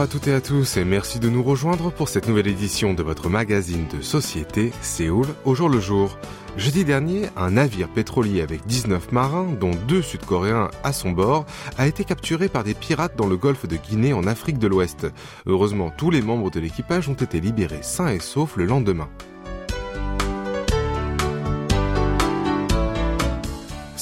Bonjour à toutes et à tous et merci de nous rejoindre pour cette nouvelle édition de votre magazine de société Séoul au jour le jour. Jeudi dernier, un navire pétrolier avec 19 marins, dont deux Sud-Coréens à son bord, a été capturé par des pirates dans le golfe de Guinée en Afrique de l'Ouest. Heureusement, tous les membres de l'équipage ont été libérés sains et saufs le lendemain.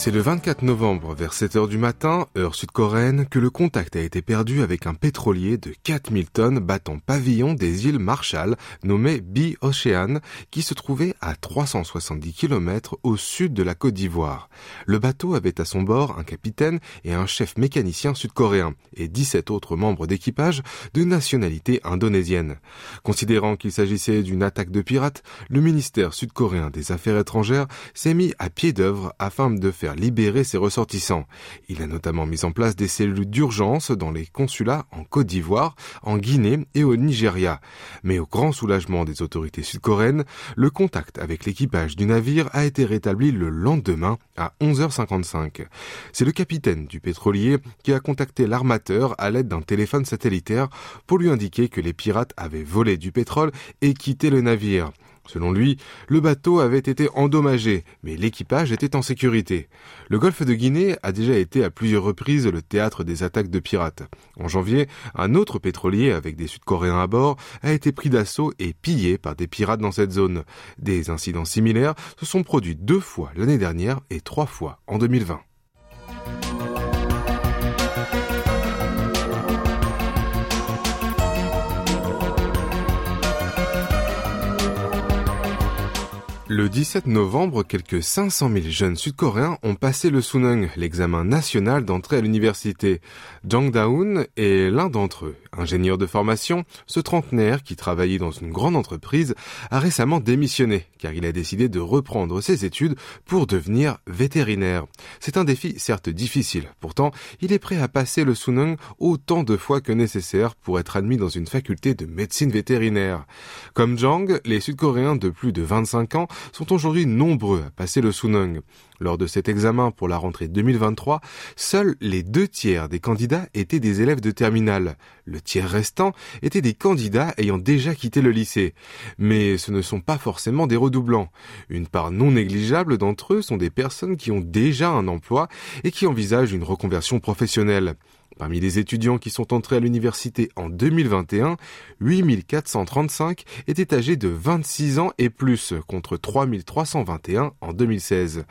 C'est le 24 novembre, vers 7 heures du matin, heure sud-coréenne, que le contact a été perdu avec un pétrolier de 4000 tonnes battant pavillon des îles Marshall, nommé B Ocean, qui se trouvait à 370 km au sud de la Côte d'Ivoire. Le bateau avait à son bord un capitaine et un chef mécanicien sud-coréen, et 17 autres membres d'équipage de nationalité indonésienne. Considérant qu'il s'agissait d'une attaque de pirates, le ministère sud-coréen des Affaires étrangères s'est mis à pied d'œuvre afin de faire libérer ses ressortissants. Il a notamment mis en place des cellules d'urgence dans les consulats en Côte d'Ivoire, en Guinée et au Nigeria. Mais au grand soulagement des autorités sud-coréennes, le contact avec l'équipage du navire a été rétabli le lendemain à 11h55. C'est le capitaine du pétrolier qui a contacté l'armateur à l'aide d'un téléphone satellitaire pour lui indiquer que les pirates avaient volé du pétrole et quitté le navire. Selon lui, le bateau avait été endommagé, mais l'équipage était en sécurité. Le golfe de Guinée a déjà été à plusieurs reprises le théâtre des attaques de pirates. En janvier, un autre pétrolier avec des Sud-Coréens à bord a été pris d'assaut et pillé par des pirates dans cette zone. Des incidents similaires se sont produits deux fois l'année dernière et trois fois en 2020. Le 17 novembre, quelques 500 000 jeunes sud-coréens ont passé le Sunung, l'examen national d'entrée à l'université. Jang Daun est l'un d'entre eux. Ingénieur de formation, ce trentenaire, qui travaillait dans une grande entreprise, a récemment démissionné, car il a décidé de reprendre ses études pour devenir vétérinaire. C'est un défi certes difficile, pourtant il est prêt à passer le Sunung autant de fois que nécessaire pour être admis dans une faculté de médecine vétérinaire. Comme Jang, les Sud-Coréens de plus de 25 ans sont aujourd'hui nombreux à passer le Sunung. Lors de cet examen pour la rentrée 2023, seuls les deux tiers des candidats étaient des élèves de terminale. Le tiers restant étaient des candidats ayant déjà quitté le lycée. Mais ce ne sont pas forcément des redoublants. Une part non négligeable d'entre eux sont des personnes qui ont déjà un emploi et qui envisagent une reconversion professionnelle. Parmi les étudiants qui sont entrés à l'université en 2021, 8435 étaient âgés de 26 ans et plus, contre 3321 en 2016.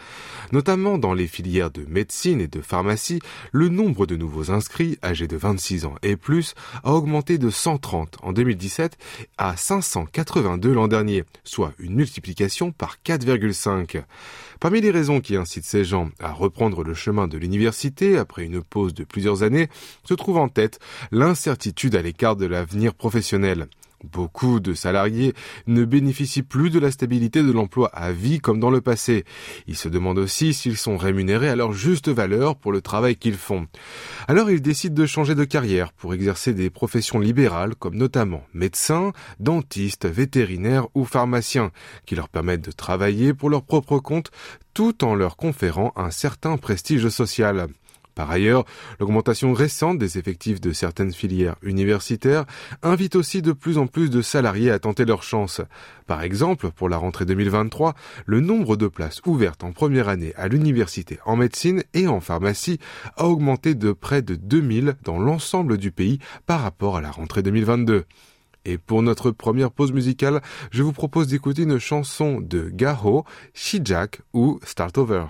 Notamment dans les filières de médecine et de pharmacie, le nombre de nouveaux inscrits âgés de 26 ans et plus a augmenté de 130 en 2017 à 582 l'an dernier, soit une multiplication par 4,5. Parmi les raisons qui incitent ces gens à reprendre le chemin de l'université après une pause de plusieurs années, se trouve en tête l'incertitude à l'écart de l'avenir professionnel. Beaucoup de salariés ne bénéficient plus de la stabilité de l'emploi à vie comme dans le passé. Ils se demandent aussi s'ils sont rémunérés à leur juste valeur pour le travail qu'ils font. Alors ils décident de changer de carrière pour exercer des professions libérales comme notamment médecins, dentistes, vétérinaires ou pharmaciens qui leur permettent de travailler pour leur propre compte tout en leur conférant un certain prestige social. Par ailleurs, l'augmentation récente des effectifs de certaines filières universitaires invite aussi de plus en plus de salariés à tenter leur chance. Par exemple, pour la rentrée 2023, le nombre de places ouvertes en première année à l'université en médecine et en pharmacie a augmenté de près de 2000 dans l'ensemble du pays par rapport à la rentrée 2022. Et pour notre première pause musicale, je vous propose d'écouter une chanson de Gaho, Shijak ou Start Over.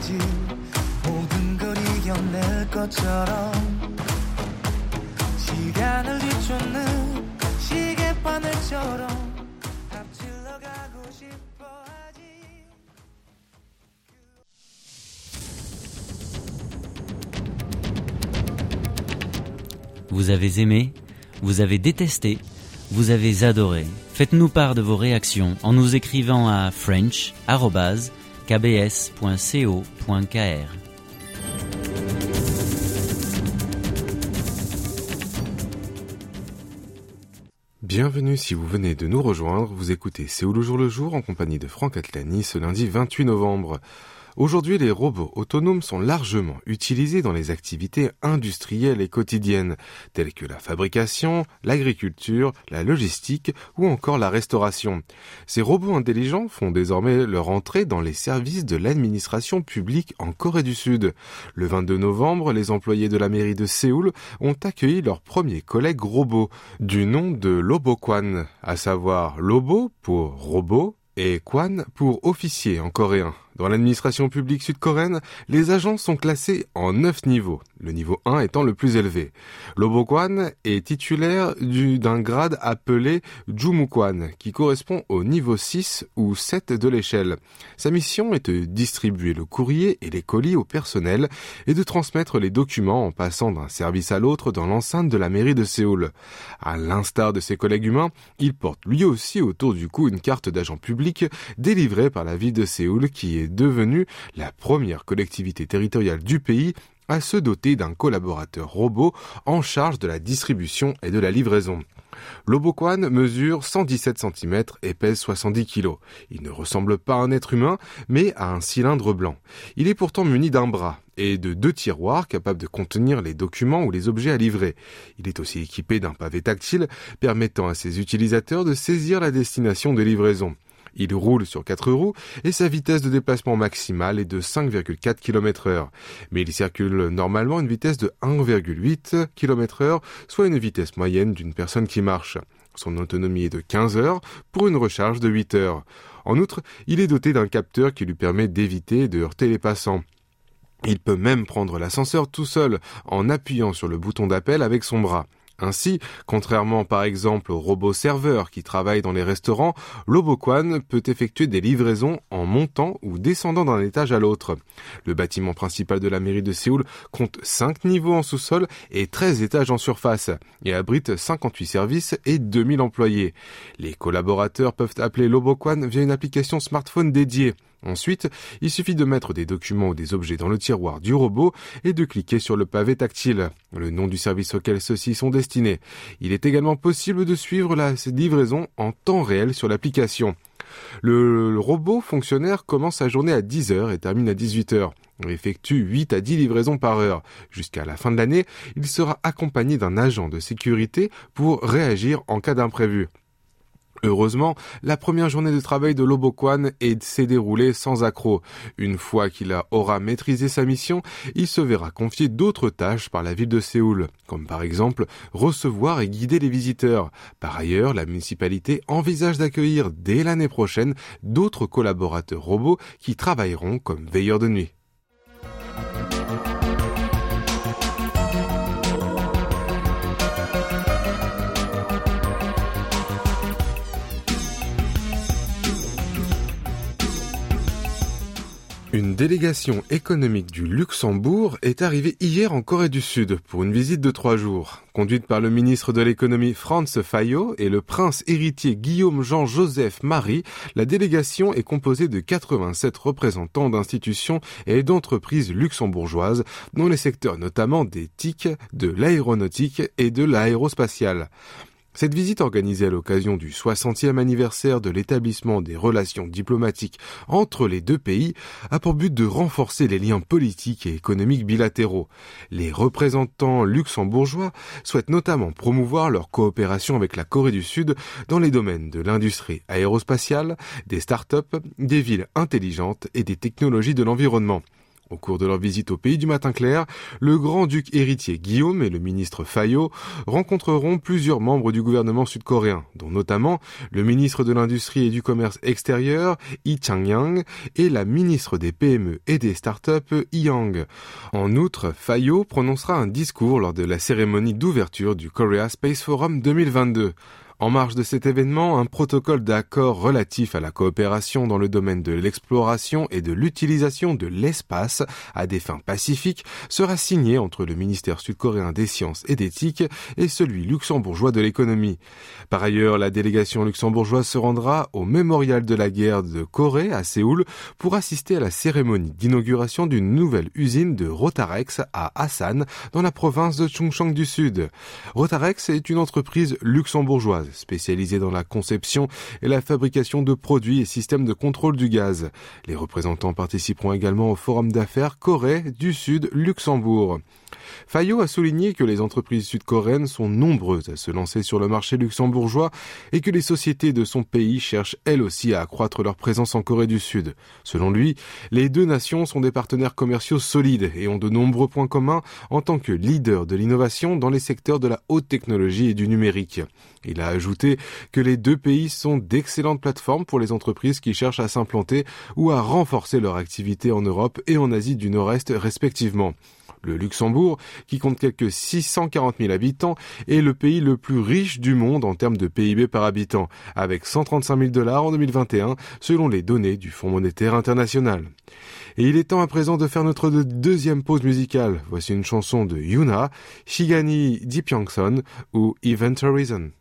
설레게 하지 모든 걸 이겨낼 것처럼 시간을 뒤 쫓는 시계바늘처럼 앞질러 가고 싶어 하지 Vous avez aimé, vous avez détesté, vous avez adoré. Faites-nous part de vos réactions en nous écrivant à french.kbs.co.kr. Bienvenue si vous venez de nous rejoindre, vous écoutez Séoul le jour le jour en compagnie de Franck Atlani ce lundi 28 novembre. Aujourd'hui, les robots autonomes sont largement utilisés dans les activités industrielles et quotidiennes, telles que la fabrication, l'agriculture, la logistique ou encore la restauration. Ces robots intelligents font désormais leur entrée dans les services de l'administration publique en Corée du Sud. Le 22 novembre, les employés de la mairie de Séoul ont accueilli leurs premiers collègues robots, du nom de Lobokwan, à savoir Lobo pour robot et Kwan pour officier en coréen. Dans l'administration publique sud-coréenne, les agents sont classés en neuf niveaux, le niveau 1 étant le plus élevé. Lobokwan est titulaire du- d'un grade appelé Jumukwan, qui correspond au niveau 6 ou 7 de l'échelle. Sa mission est de distribuer le courrier et les colis au personnel et de transmettre les documents en passant d'un service à l'autre dans l'enceinte de la mairie de Séoul. À l'instar de ses collègues humains, il porte lui aussi autour du cou une carte d'agent public délivrée par la ville de Séoul qui est devenue la première collectivité territoriale du pays à se doter d'un collaborateur robot en charge de la distribution et de la livraison. L'Obokwan mesure 117 cm et pèse 70 kg. Il ne ressemble pas à un être humain, mais à un cylindre blanc. Il est pourtant muni d'un bras et de deux tiroirs capables de contenir les documents ou les objets à livrer. Il est aussi équipé d'un pavé tactile permettant à ses utilisateurs de saisir la destination de livraison. Il roule sur quatre roues et sa vitesse de déplacement maximale est de 5,4 km heure. Mais il circule normalement à une vitesse de 1,8 km heure, soit une vitesse moyenne d'une personne qui marche. Son autonomie est de 15 heures pour une recharge de 8 heures. En outre, il est doté d'un capteur qui lui permet d'éviter de heurter les passants. Il peut même prendre l'ascenseur tout seul en appuyant sur le bouton d'appel avec son bras. Ainsi, contrairement par exemple au robot serveur qui travaille dans les restaurants, l'Obokwan peut effectuer des livraisons en montant ou descendant d'un étage à l'autre. Le bâtiment principal de la mairie de Séoul compte 5 niveaux en sous-sol et 13 étages en surface et abrite 58 services et 2000 employés. Les collaborateurs peuvent appeler l'Obokwan via une application smartphone dédiée. Ensuite, il suffit de mettre des documents ou des objets dans le tiroir du robot et de cliquer sur le pavé tactile, le nom du service auquel ceux-ci sont destinés. Il est également possible de suivre la livraison en temps réel sur l'application. Le, robot fonctionnaire commence sa journée à 10h et termine à 18h. Il effectue 8 à 10 livraisons par heure. Jusqu'à la fin de l'année, il sera accompagné d'un agent de sécurité pour réagir en cas d'imprévu. Heureusement, la première journée de travail de Lobokwan est- s'est déroulée sans accroc. Une fois qu'il aura maîtrisé sa mission, il se verra confier d'autres tâches par la ville de Séoul, comme par exemple recevoir et guider les visiteurs. Par ailleurs, la municipalité envisage d'accueillir dès l'année prochaine d'autres collaborateurs robots qui travailleront comme veilleurs de nuit. Une délégation économique du Luxembourg est arrivée hier en Corée du Sud pour une visite de trois jours. Conduite par le ministre de l'économie Franz Fayot et le prince héritier Guillaume Jean-Joseph Marie, la délégation est composée de 87 représentants d'institutions et d'entreprises luxembourgeoises dans les secteurs notamment des TIC, de l'aéronautique et de l'aérospatiale. Cette visite organisée à l'occasion du 60e anniversaire de l'établissement des relations diplomatiques entre les deux pays a pour but de renforcer les liens politiques et économiques bilatéraux. Les représentants luxembourgeois souhaitent notamment promouvoir leur coopération avec la Corée du Sud dans les domaines de l'industrie aérospatiale, des start-up, des villes intelligentes et des technologies de l'environnement. Au cours de leur visite au pays du matin clair, le grand-duc héritier Guillaume et le ministre Fayot rencontreront plusieurs membres du gouvernement sud-coréen, dont notamment le ministre de l'Industrie et du Commerce extérieur, Lee Chang-yang, et la ministre des PME et des startups, Yang. En outre, Fayot prononcera un discours lors de la cérémonie d'ouverture du Korea Space Forum 2022. En marge de cet événement, un protocole d'accord relatif à la coopération dans le domaine de l'exploration et de l'utilisation de l'espace à des fins pacifiques sera signé entre le ministère sud-coréen des sciences et d'éthique et celui luxembourgeois de l'économie. Par ailleurs, la délégation luxembourgeoise se rendra au mémorial de la guerre de Corée à Séoul pour assister à la cérémonie d'inauguration d'une nouvelle usine de Rotarex à Asan dans la province de Chungcheong du Sud. Rotarex est une entreprise luxembourgeoise spécialisée dans la conception et la fabrication de produits et systèmes de contrôle du gaz. Les représentants participeront également au Forum d'affaires Corée du Sud Luxembourg. Fayot a souligné que les entreprises sud-coréennes sont nombreuses à se lancer sur le marché luxembourgeois et que les sociétés de son pays cherchent elles aussi à accroître leur présence en Corée du Sud. Selon lui, les deux nations sont des partenaires commerciaux solides et ont de nombreux points communs en tant que leaders de l'innovation dans les secteurs de la haute technologie et du numérique. Il a ajouté que les deux pays sont d'excellentes plateformes pour les entreprises qui cherchent à s'implanter ou à renforcer leur activité en Europe et en Asie du Nord-Est respectivement. Le Luxembourg, qui compte quelques 640 000 habitants, est le pays le plus riche du monde en termes de PIB par habitant, avec 135 000 dollars en 2021, selon les données du Fonds monétaire international. Et il est temps à présent de faire notre deuxième pause musicale. Voici une chanson de Yuna, Shigani Dipyongson ou Event Horizon.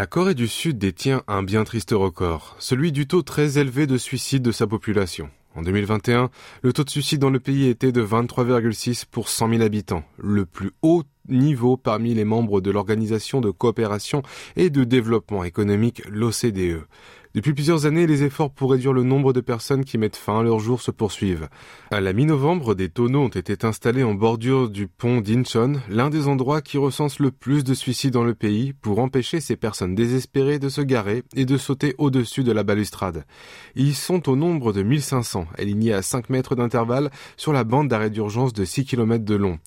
La Corée du Sud détient un bien triste record, celui du taux très élevé de suicide de sa population. En 2021, le taux de suicide dans le pays était de 23,6 pour 100 000 habitants, le plus haut niveau parmi les membres de l'Organisation de coopération et de développement économique, l'OCDE. Depuis plusieurs années, les efforts pour réduire le nombre de personnes qui mettent fin à leur jour se poursuivent. À la mi-novembre, des tonneaux ont été installés en bordure du pont d'Incheon, l'un des endroits qui recense le plus de suicides dans le pays, pour empêcher ces personnes désespérées de se garer et de sauter au-dessus de la balustrade. Ils sont au nombre de 1500, alignés à 5 mètres d'intervalle sur la bande d'arrêt d'urgence de 6 km de long.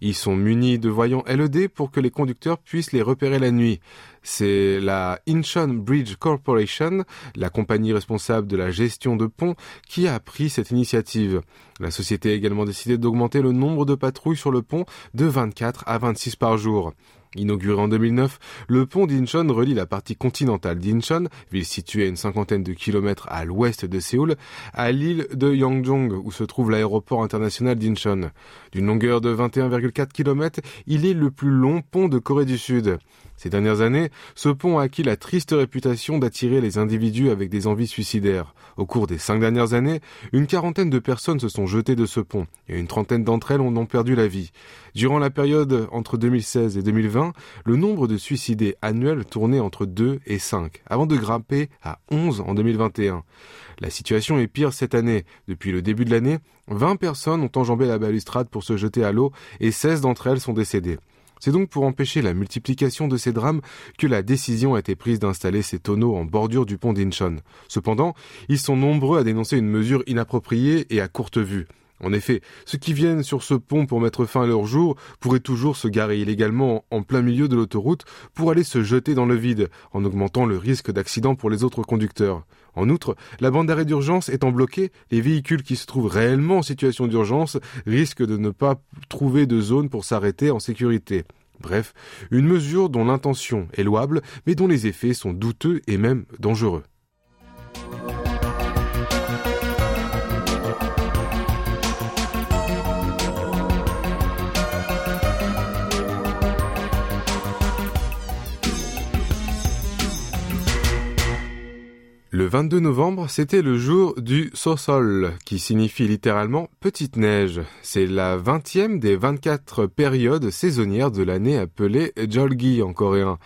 Ils sont munis de voyants LED pour que les conducteurs puissent les repérer la nuit. C'est la Incheon Bridge Corporation, la compagnie responsable de la gestion de ponts, qui a pris cette initiative. La société a également décidé d'augmenter le nombre de patrouilles sur le pont de 24 à 26 par jour. Inauguré en 2009, le pont d'Incheon relie la partie continentale d'Incheon, ville située à une cinquantaine de kilomètres à l'ouest de Séoul, à l'île de Yeongjong, où se trouve l'aéroport international d'Incheon. D'une longueur de 21,4 km, il est le plus long pont de Corée du Sud. Ces dernières années, ce pont a acquis la triste réputation d'attirer les individus avec des envies suicidaires. Au cours des cinq dernières années, une quarantaine de personnes se sont jetées de ce pont, et une trentaine d'entre elles en ont perdu la vie. Durant la période entre 2016 et 2020, le nombre de suicidés annuels tournait entre 2 et 5, avant de grimper à 11 en 2021. La situation est pire cette année. Depuis le début de l'année, 20 personnes ont enjambé la balustrade pour se jeter à l'eau et 16 d'entre elles sont décédées. C'est donc pour empêcher la multiplication de ces drames que la décision a été prise d'installer ces tonneaux en bordure du pont d'Incheon. Cependant, ils sont nombreux à dénoncer une mesure inappropriée et à courte vue. En effet, ceux qui viennent sur ce pont pour mettre fin à leur jour pourraient toujours se garer illégalement en plein milieu de l'autoroute pour aller se jeter dans le vide, en augmentant le risque d'accident pour les autres conducteurs. En outre, la bande d'arrêt d'urgence étant bloquée, les véhicules qui se trouvent réellement en situation d'urgence risquent de ne pas trouver de zone pour s'arrêter en sécurité. Bref, une mesure dont l'intention est louable, mais dont les effets sont douteux et même dangereux. Le Le 22 novembre, c'était le jour du Sosol, qui signifie littéralement petite neige. C'est la 20e des 24 périodes saisonnières de l'année appelée Jolgi en coréen.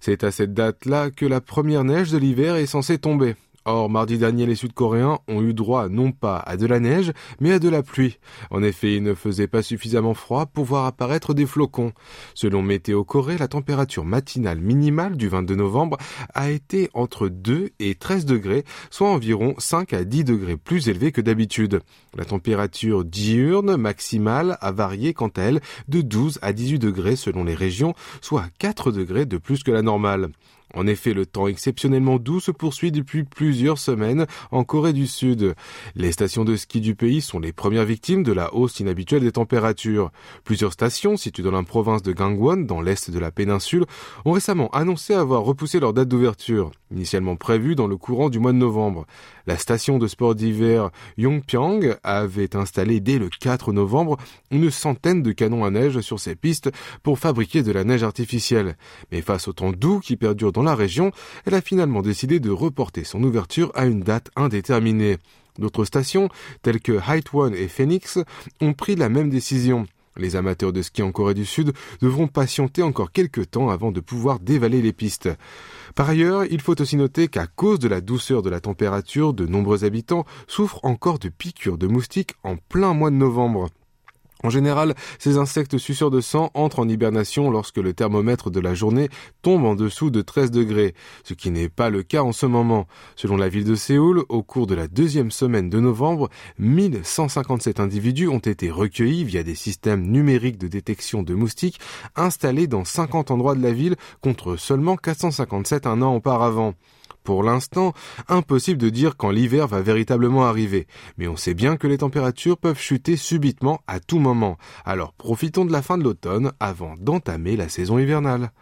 C'est à cette date-là que la première neige de l'hiver est censée tomber. Or, mardi dernier, les Sud-Coréens ont eu droit non pas à de la neige, mais à de la pluie. En effet, il ne faisait pas suffisamment froid pour voir apparaître des flocons. Selon Météo Corée, la température matinale minimale du 22 novembre a été entre 2 et 13 degrés, soit environ 5 à 10 degrés plus élevée que d'habitude. La température diurne maximale a varié quant à elle de 12 à 18 degrés selon les régions, soit 4 degrés de plus que la normale. En effet, le temps exceptionnellement doux se poursuit depuis plusieurs semaines en Corée du Sud. Les stations de ski du pays sont les premières victimes de la hausse inhabituelle des températures. Plusieurs stations, situées dans la province de Gangwon, dans l'est de la péninsule, ont récemment annoncé avoir repoussé leur date d'ouverture, initialement prévue dans le courant du mois de novembre. La station de sport d'hiver Yongpyong avait installé dès le 4 novembre une centaine de canons à neige sur ses pistes pour fabriquer de la neige artificielle. Mais face au temps doux qui perdure dans la région, elle a finalement décidé de reporter son ouverture à une date indéterminée. D'autres stations, telles que One et Phoenix, ont pris la même décision. Les amateurs de ski en Corée du Sud devront patienter encore quelques temps avant de pouvoir dévaler les pistes. Par ailleurs, il faut aussi noter qu'à cause de la douceur de la température, de nombreux habitants souffrent encore de piqûres de moustiques en plein mois de novembre. En général, ces insectes suceurs de sang entrent en hibernation lorsque le thermomètre de la journée tombe en dessous de 13 degrés, ce qui n'est pas le cas en ce moment. Selon la ville de Séoul, au cours de la deuxième semaine de novembre, 1157 individus ont été recueillis via des systèmes numériques de détection de moustiques installés dans 50 endroits de la ville contre seulement 457 un an auparavant. Pour l'instant, impossible de dire quand l'hiver va véritablement arriver, mais on sait bien que les températures peuvent chuter subitement à tout moment. Alors profitons de la fin de l'automne avant d'entamer la saison hivernale.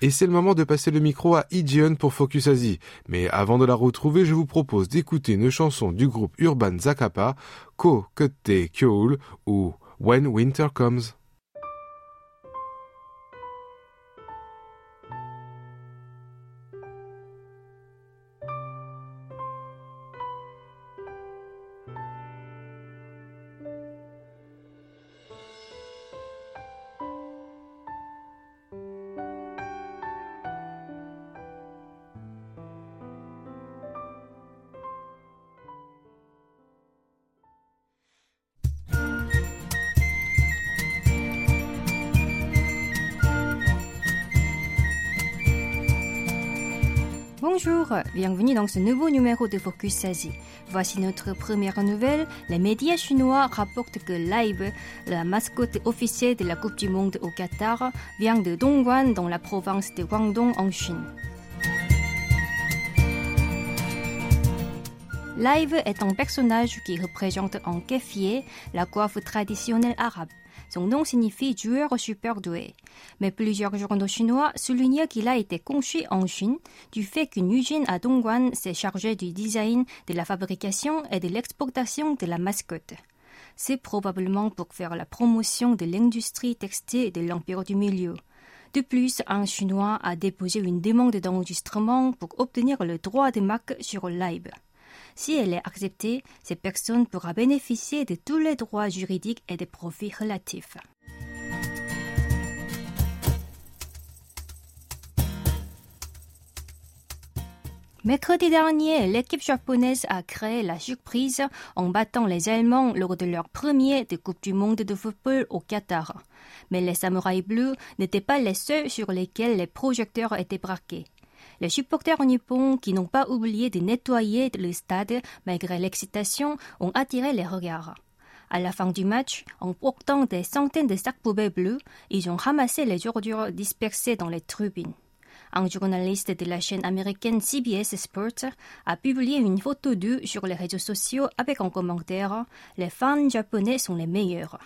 Et c'est le moment de passer le micro à Ijeon pour Focus Asie. Mais avant de la retrouver, je vous propose d'écouter une chanson du groupe Urban Zakapa, Ko Kete Kyoul ou When Winter Comes. Bonjour, bienvenue dans ce nouveau numéro de Focus Asie. Voici notre première nouvelle. Les médias chinois rapportent que Live, la mascotte officielle de la Coupe du Monde au Qatar, vient de Dongguan dans la province de Guangdong en Chine. Live est un personnage qui représente en kéfier la coiffe traditionnelle arabe. Son nom signifie joueur super doué. Mais plusieurs journaux chinois soulignent qu'il a été conçu en Chine du fait qu'une usine à Dongguan s'est chargée du design, de la fabrication et de l'exportation de la mascotte. C'est probablement pour faire la promotion de l'industrie textile de l'Empire du Milieu. De plus, un Chinois a déposé une demande d'enregistrement pour obtenir le droit de marque sur Live. Si elle est acceptée, cette personne pourra bénéficier de tous les droits juridiques et des profits relatifs. Mercredi dernier, l'équipe japonaise a créé la surprise en battant les Allemands lors de leur premier de Coupe du Monde de football au Qatar. Mais les samouraïs bleus n'étaient pas les seuls sur lesquels les projecteurs étaient braqués. Les supporters nippons, qui n'ont pas oublié de nettoyer le stade malgré l'excitation, ont attiré les regards. À la fin du match, en portant des centaines de sacs poubelles bleus, ils ont ramassé les ordures dispersées dans les tribunes. Un journaliste de la chaîne américaine CBS Sports a publié une photo d'eux sur les réseaux sociaux avec un commentaire Les fans japonais sont les meilleurs.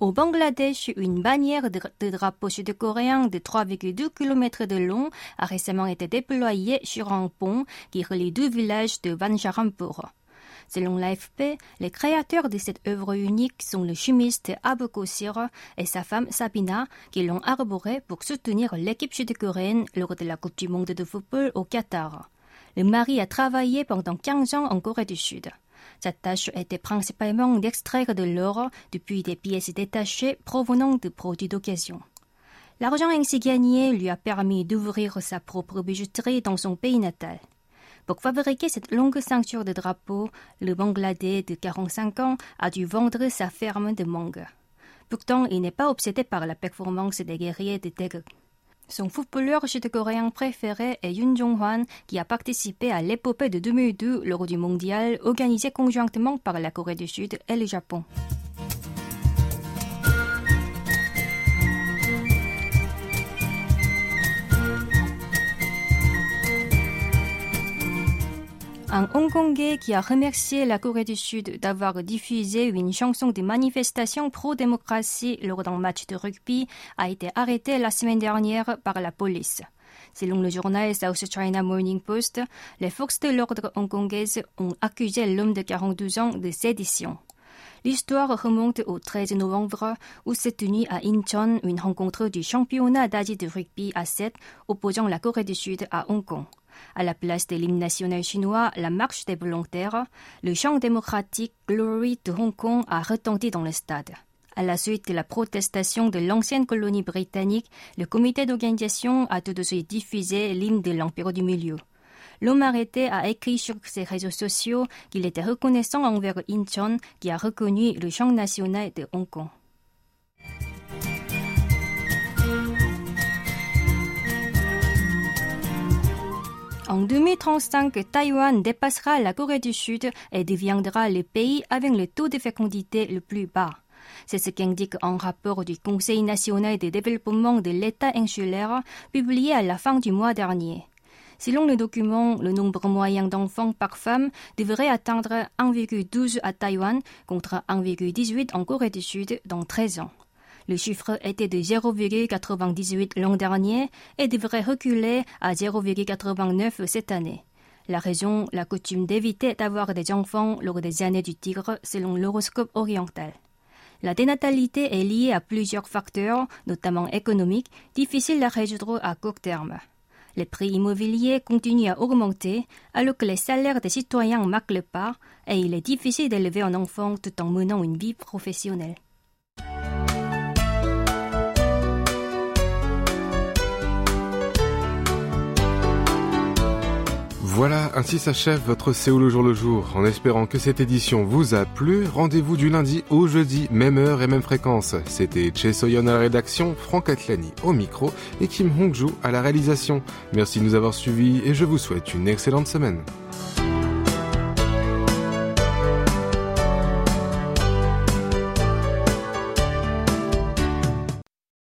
Au Bangladesh, une bannière de, drapeau sud-coréen de 3,2 km de long a récemment été déployée sur un pont qui relie deux villages de Vanjarampur. Selon l'AFP, les créateurs de cette œuvre unique sont le chimiste Abu Kosir et sa femme Sabina qui l'ont arboré pour soutenir l'équipe sud-coréenne lors de la Coupe du monde de football au Qatar. Le mari a travaillé pendant 15 ans en Corée du Sud. Sa tâche était principalement d'extraire de l'or depuis des pièces détachées provenant de produits d'occasion. L'argent ainsi gagné lui a permis d'ouvrir sa propre bijouterie dans son pays natal. Pour fabriquer cette longue ceinture de drapeau, le Bangladais de 45 ans a dû vendre sa ferme de mangue. Pourtant, il n'est pas obsédé par la performance des guerriers de. Son footballeur sud-coréen préféré est Yoon Jong-hwan, qui a participé à l'épopée de 2002 lors du mondial organisé conjointement par la Corée du Sud et le Japon. Un Hongkongais qui a remercié la Corée du Sud d'avoir diffusé une chanson de manifestation pro-démocratie lors d'un match de rugby a été arrêté la semaine dernière par la police. Selon le journal South China Morning Post, les forces de l'ordre hongkongaises ont accusé l'homme de 42 ans de sédition. L'histoire remonte au 13 novembre où s'est tenue à Incheon une rencontre du championnat d'Asie de rugby à 7 opposant la Corée du Sud à Hong Kong. À la place de l'hymne national chinois, la marche des volontaires, le chant démocratique Glory de Hong Kong a retenti dans le stade. À la suite de la protestation de l'ancienne colonie britannique, le comité d'organisation a tout de suite diffusé l'hymne de l'Empire du Milieu. L'homme arrêté a écrit sur ses réseaux sociaux qu'il était reconnaissant envers Incheon qui a reconnu le chant national de Hong Kong. En 2035, Taïwan dépassera la Corée du Sud et deviendra le pays avec le taux de fécondité le plus bas. C'est ce qu'indique un rapport du Conseil national de développement de l'État insulaire publié à la fin du mois dernier. Selon le document, le nombre moyen d'enfants par femme devrait atteindre 1,12 à Taïwan contre 1,18 en Corée du Sud dans 13 ans. Le chiffre était de 0,98 l'an dernier et devrait reculer à 0,89 cette année. La raison, la coutume d'éviter d'avoir des enfants lors des années du tigre selon l'horoscope oriental. La dénatalité est liée à plusieurs facteurs, notamment économiques, difficiles à résoudre à court terme. Les prix immobiliers continuent à augmenter alors que les salaires des citoyens marquent le pas et il est difficile d'élever un enfant tout en menant une vie professionnelle. Voilà, ainsi s'achève votre Séoul au jour le jour. En espérant que cette édition vous a plu, rendez-vous du lundi au jeudi, même heure et même fréquence. C'était Che Soyon à la rédaction, Franck Atlani au micro et Kim Hongju à la réalisation. Merci de nous avoir suivis et je vous souhaite une excellente semaine.